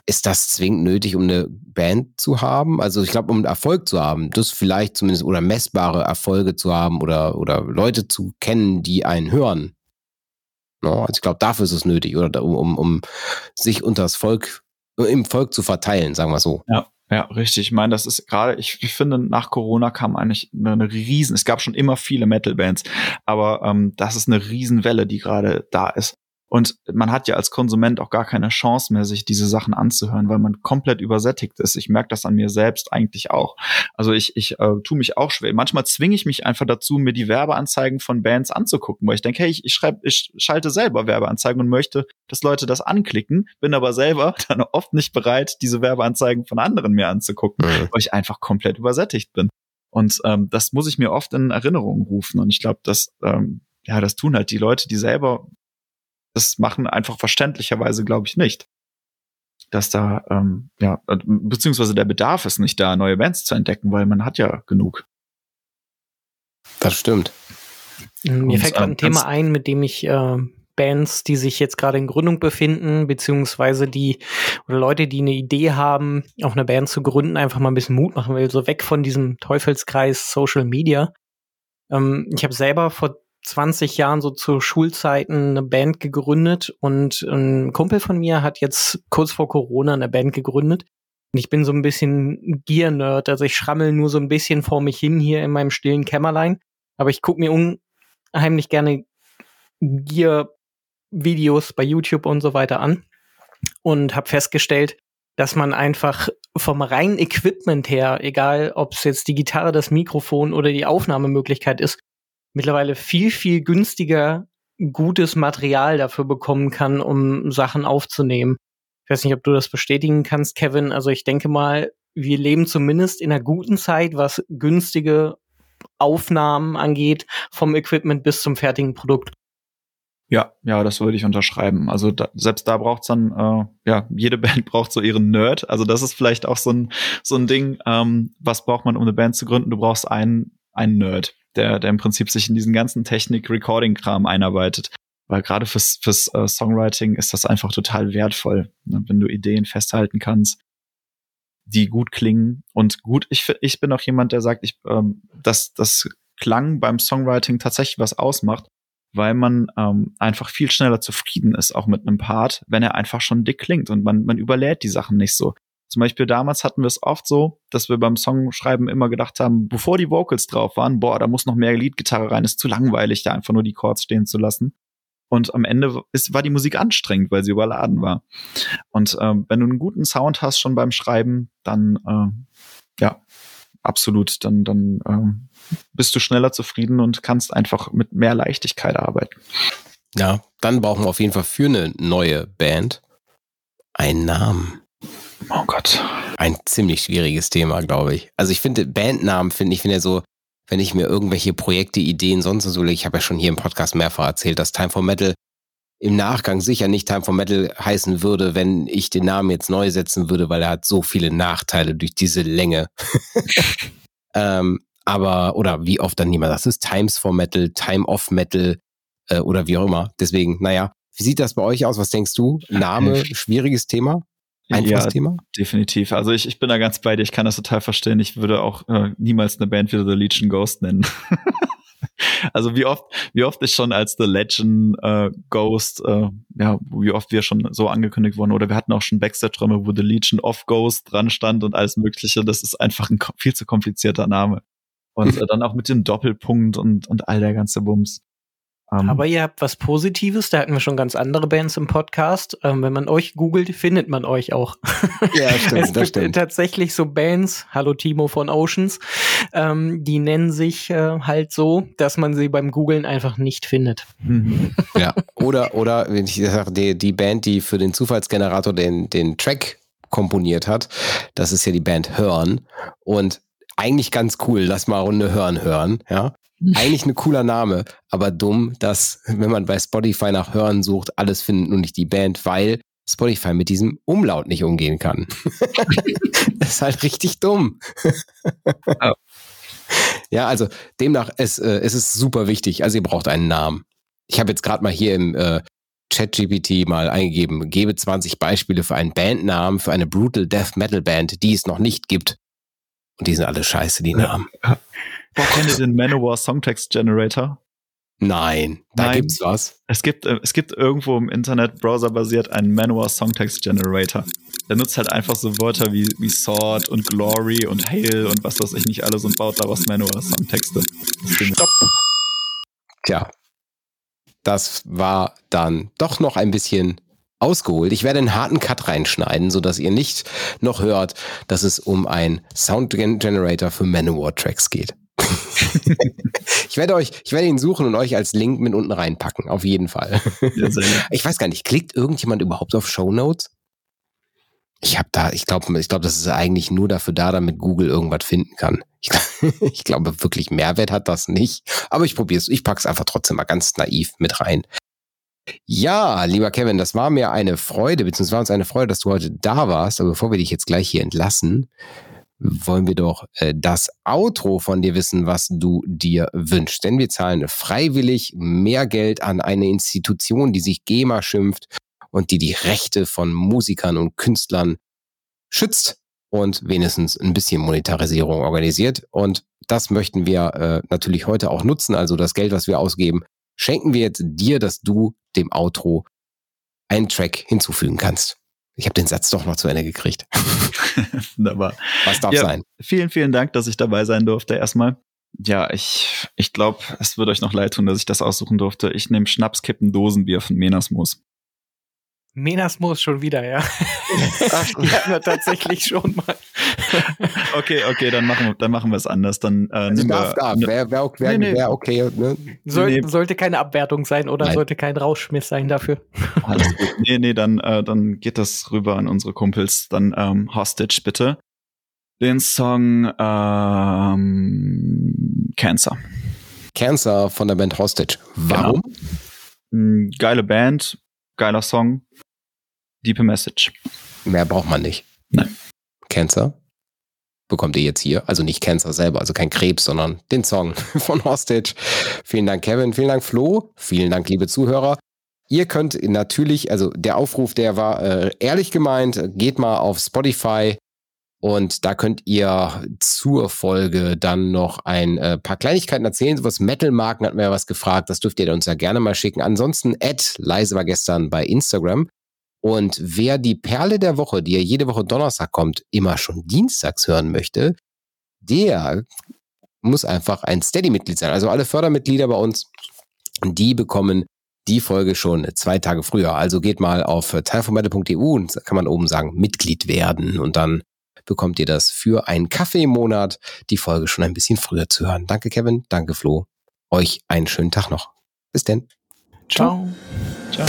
ist das zwingend nötig, um eine Band zu haben? Also ich glaube, um Erfolg zu haben, das vielleicht zumindest oder messbare Erfolge zu haben oder, oder Leute zu kennen, die einen hören. No, also ich glaube, dafür ist es nötig oder um, um sich unter das Volk, im Volk zu verteilen, sagen wir so. Ja. Ja, richtig. Ich meine, das ist gerade, ich, ich, finde, nach Corona kam eigentlich eine, eine riesen, es gab schon immer viele Metal-Bands, aber ähm, das ist eine Riesenwelle, die gerade da ist. Und man hat ja als Konsument auch gar keine Chance mehr, sich diese Sachen anzuhören, weil man komplett übersättigt ist. Ich merke das an mir selbst eigentlich auch. Also ich, ich äh, tue mich auch schwer. Manchmal zwinge ich mich einfach dazu, mir die Werbeanzeigen von Bands anzugucken, weil ich denke, hey, ich, ich schreibe, ich schalte selber Werbeanzeigen und möchte, dass Leute das anklicken, bin aber selber dann oft nicht bereit, diese Werbeanzeigen von anderen mir anzugucken, mhm. weil ich einfach komplett übersättigt bin. Und ähm, das muss ich mir oft in Erinnerung rufen. Und ich glaube, dass ähm, ja, das tun halt die Leute, die selber das machen einfach verständlicherweise, glaube ich, nicht. Dass da, ähm, ja, äh, beziehungsweise der Bedarf ist nicht da, neue Bands zu entdecken, weil man hat ja genug. Das stimmt. Mir fällt gerade ein Thema ein, mit dem ich äh, Bands, die sich jetzt gerade in Gründung befinden, beziehungsweise die oder Leute, die eine Idee haben, auch eine Band zu gründen, einfach mal ein bisschen Mut machen will, so weg von diesem Teufelskreis Social Media. Ähm, ich habe selber vor 20 Jahren so zu Schulzeiten eine Band gegründet und ein Kumpel von mir hat jetzt kurz vor Corona eine Band gegründet. Und ich bin so ein bisschen Gear-Nerd, also ich schrammel nur so ein bisschen vor mich hin hier in meinem stillen Kämmerlein. Aber ich gucke mir unheimlich gerne Gear-Videos bei YouTube und so weiter an und habe festgestellt, dass man einfach vom reinen Equipment her, egal ob es jetzt die Gitarre, das Mikrofon oder die Aufnahmemöglichkeit ist, mittlerweile viel, viel günstiger gutes Material dafür bekommen kann, um Sachen aufzunehmen. Ich weiß nicht, ob du das bestätigen kannst, Kevin. Also ich denke mal, wir leben zumindest in einer guten Zeit, was günstige Aufnahmen angeht, vom Equipment bis zum fertigen Produkt. Ja, ja, das würde ich unterschreiben. Also da, selbst da braucht's dann, äh, ja, jede Band braucht so ihren Nerd. Also das ist vielleicht auch so ein so ein Ding. Ähm, was braucht man, um eine Band zu gründen? Du brauchst einen einen Nerd, der der im Prinzip sich in diesen ganzen Technik-Recording-Kram einarbeitet. Weil gerade fürs fürs äh, Songwriting ist das einfach total wertvoll, ne? wenn du Ideen festhalten kannst, die gut klingen und gut. Ich ich bin auch jemand, der sagt, ich ähm, dass das Klang beim Songwriting tatsächlich was ausmacht weil man ähm, einfach viel schneller zufrieden ist, auch mit einem Part, wenn er einfach schon dick klingt und man, man überlädt die Sachen nicht so. Zum Beispiel damals hatten wir es oft so, dass wir beim Songschreiben immer gedacht haben, bevor die Vocals drauf waren, boah, da muss noch mehr Leadgitarre rein, ist zu langweilig, da einfach nur die Chords stehen zu lassen. Und am Ende ist, war die Musik anstrengend, weil sie überladen war. Und ähm, wenn du einen guten Sound hast schon beim Schreiben, dann äh, ja, absolut, dann, dann ähm, bist du schneller zufrieden und kannst einfach mit mehr Leichtigkeit arbeiten. Ja, dann brauchen wir auf jeden Fall für eine neue Band einen Namen. Oh Gott. Ein ziemlich schwieriges Thema, glaube ich. Also ich finde, Bandnamen finde ich, finde ja so, wenn ich mir irgendwelche Projekte, Ideen, sonst so, ich habe ja schon hier im Podcast mehrfach erzählt, dass Time for Metal im Nachgang sicher nicht Time for Metal heißen würde, wenn ich den Namen jetzt neu setzen würde, weil er hat so viele Nachteile durch diese Länge. ähm, aber, oder wie oft dann niemand, das ist Times for Metal, Time of Metal äh, oder wie auch immer. Deswegen, naja, wie sieht das bei euch aus? Was denkst du? Name, schwieriges Thema? Einfaches ja, Thema? Definitiv. Also ich, ich bin da ganz bei dir, ich kann das total verstehen. Ich würde auch äh, niemals eine Band wieder The Legion Ghost nennen. also wie oft, wie oft ist schon als The Legend äh, Ghost, äh, ja, wie oft wir schon so angekündigt wurden, oder wir hatten auch schon Backstage-Räume, wo The Legion of Ghost dran stand und alles Mögliche. Das ist einfach ein viel zu komplizierter Name. Und äh, dann auch mit dem Doppelpunkt und, und all der ganze Bums. Um, ähm, Aber ihr habt was Positives, da hatten wir schon ganz andere Bands im Podcast. Ähm, wenn man euch googelt, findet man euch auch. Ja, stimmt, es das stimmt. tatsächlich so Bands, hallo Timo von Oceans, ähm, die nennen sich äh, halt so, dass man sie beim Googlen einfach nicht findet. Mhm. Ja, oder, oder wenn ich sage, die, die Band, die für den Zufallsgenerator den, den Track komponiert hat, das ist ja die Band Hören. Und eigentlich ganz cool, lass mal Runde hören hören, ja. Eigentlich ein cooler Name, aber dumm, dass, wenn man bei Spotify nach Hören sucht, alles findet nur nicht die Band, weil Spotify mit diesem Umlaut nicht umgehen kann. das ist halt richtig dumm. oh. Ja, also demnach, es, äh, es ist super wichtig. Also ihr braucht einen Namen. Ich habe jetzt gerade mal hier im äh, ChatGPT mal eingegeben, gebe 20 Beispiele für einen Bandnamen für eine Brutal Death Metal Band, die es noch nicht gibt. Und die sind alle scheiße, die Namen. Ja. Boah, kennt ihr den Manowar Songtext Generator? Nein, da Nein. gibt's was. Es gibt, äh, es gibt irgendwo im Internet browserbasiert einen Manowar Songtext Generator. Der nutzt halt einfach so Wörter wie, wie Sword und Glory und Hail und was weiß ich nicht alles und baut daraus Manowar Songtexte. Stopp. Tja, das war dann doch noch ein bisschen ausgeholt. Ich werde einen harten Cut reinschneiden, sodass ihr nicht noch hört, dass es um ein Sound Generator für Manowar Tracks geht. Ich werde euch, ich werde ihn suchen und euch als Link mit unten reinpacken, auf jeden Fall. ich weiß gar nicht, klickt irgendjemand überhaupt auf Show Notes? Ich habe da, ich glaube, ich glaube, das ist eigentlich nur dafür da, damit Google irgendwas finden kann. Ich, ich glaube, wirklich Mehrwert hat das nicht. Aber ich probiere es, ich pack's einfach trotzdem mal ganz naiv mit rein. Ja, lieber Kevin, das war mir eine Freude, beziehungsweise war uns eine Freude, dass du heute da warst. Aber bevor wir dich jetzt gleich hier entlassen, wollen wir doch äh, das Outro von dir wissen, was du dir wünschst. Denn wir zahlen freiwillig mehr Geld an eine Institution, die sich GEMA schimpft und die die Rechte von Musikern und Künstlern schützt und wenigstens ein bisschen Monetarisierung organisiert. Und das möchten wir äh, natürlich heute auch nutzen. Also das Geld, was wir ausgeben, schenken wir jetzt dir, dass du dem Outro einen Track hinzufügen kannst. Ich habe den Satz doch noch zu Ende gekriegt. Wunderbar. Was darf ja, sein? Vielen, vielen Dank, dass ich dabei sein durfte erstmal. Ja, ich, ich glaube, es wird euch noch leid tun, dass ich das aussuchen durfte. Ich nehme Schnapskippen Dosenbier von Menasmus. Menasmus schon wieder, ja. Ach, die hatten wir tatsächlich schon mal. okay, okay, dann machen wir, dann machen wir es anders. Dann äh, also darf, wir, darf. Wer, wer, wer, nee, nee. wer okay. Ne? Soll, nee. Sollte keine Abwertung sein oder Nein. sollte kein Rauschmiss sein dafür. Alles gut. Nee, nee, dann, äh, dann geht das rüber an unsere Kumpels. Dann ähm, Hostage bitte. Den Song ähm, Cancer. Cancer von der Band Hostage. Warum? Genau. Geile Band, geiler Song, deepe Message. Mehr braucht man nicht. Nein. Cancer bekommt ihr jetzt hier. Also nicht Cancer selber, also kein Krebs, sondern den Song von Hostage. Vielen Dank, Kevin. Vielen Dank, Flo. Vielen Dank, liebe Zuhörer. Ihr könnt natürlich, also der Aufruf, der war äh, ehrlich gemeint, geht mal auf Spotify und da könnt ihr zur Folge dann noch ein äh, paar Kleinigkeiten erzählen. So was Metal-Marken hat mir ja was gefragt, das dürft ihr uns ja gerne mal schicken. Ansonsten, Ed, leise war gestern bei Instagram. Und wer die Perle der Woche, die ja jede Woche Donnerstag kommt, immer schon dienstags hören möchte, der muss einfach ein Steady-Mitglied sein. Also alle Fördermitglieder bei uns, die bekommen die Folge schon zwei Tage früher. Also geht mal auf timeformetal.eu und kann man oben sagen, Mitglied werden. Und dann bekommt ihr das für einen Kaffee im Monat, die Folge schon ein bisschen früher zu hören. Danke, Kevin. Danke, Flo. Euch einen schönen Tag noch. Bis denn. Ciao. Ciao.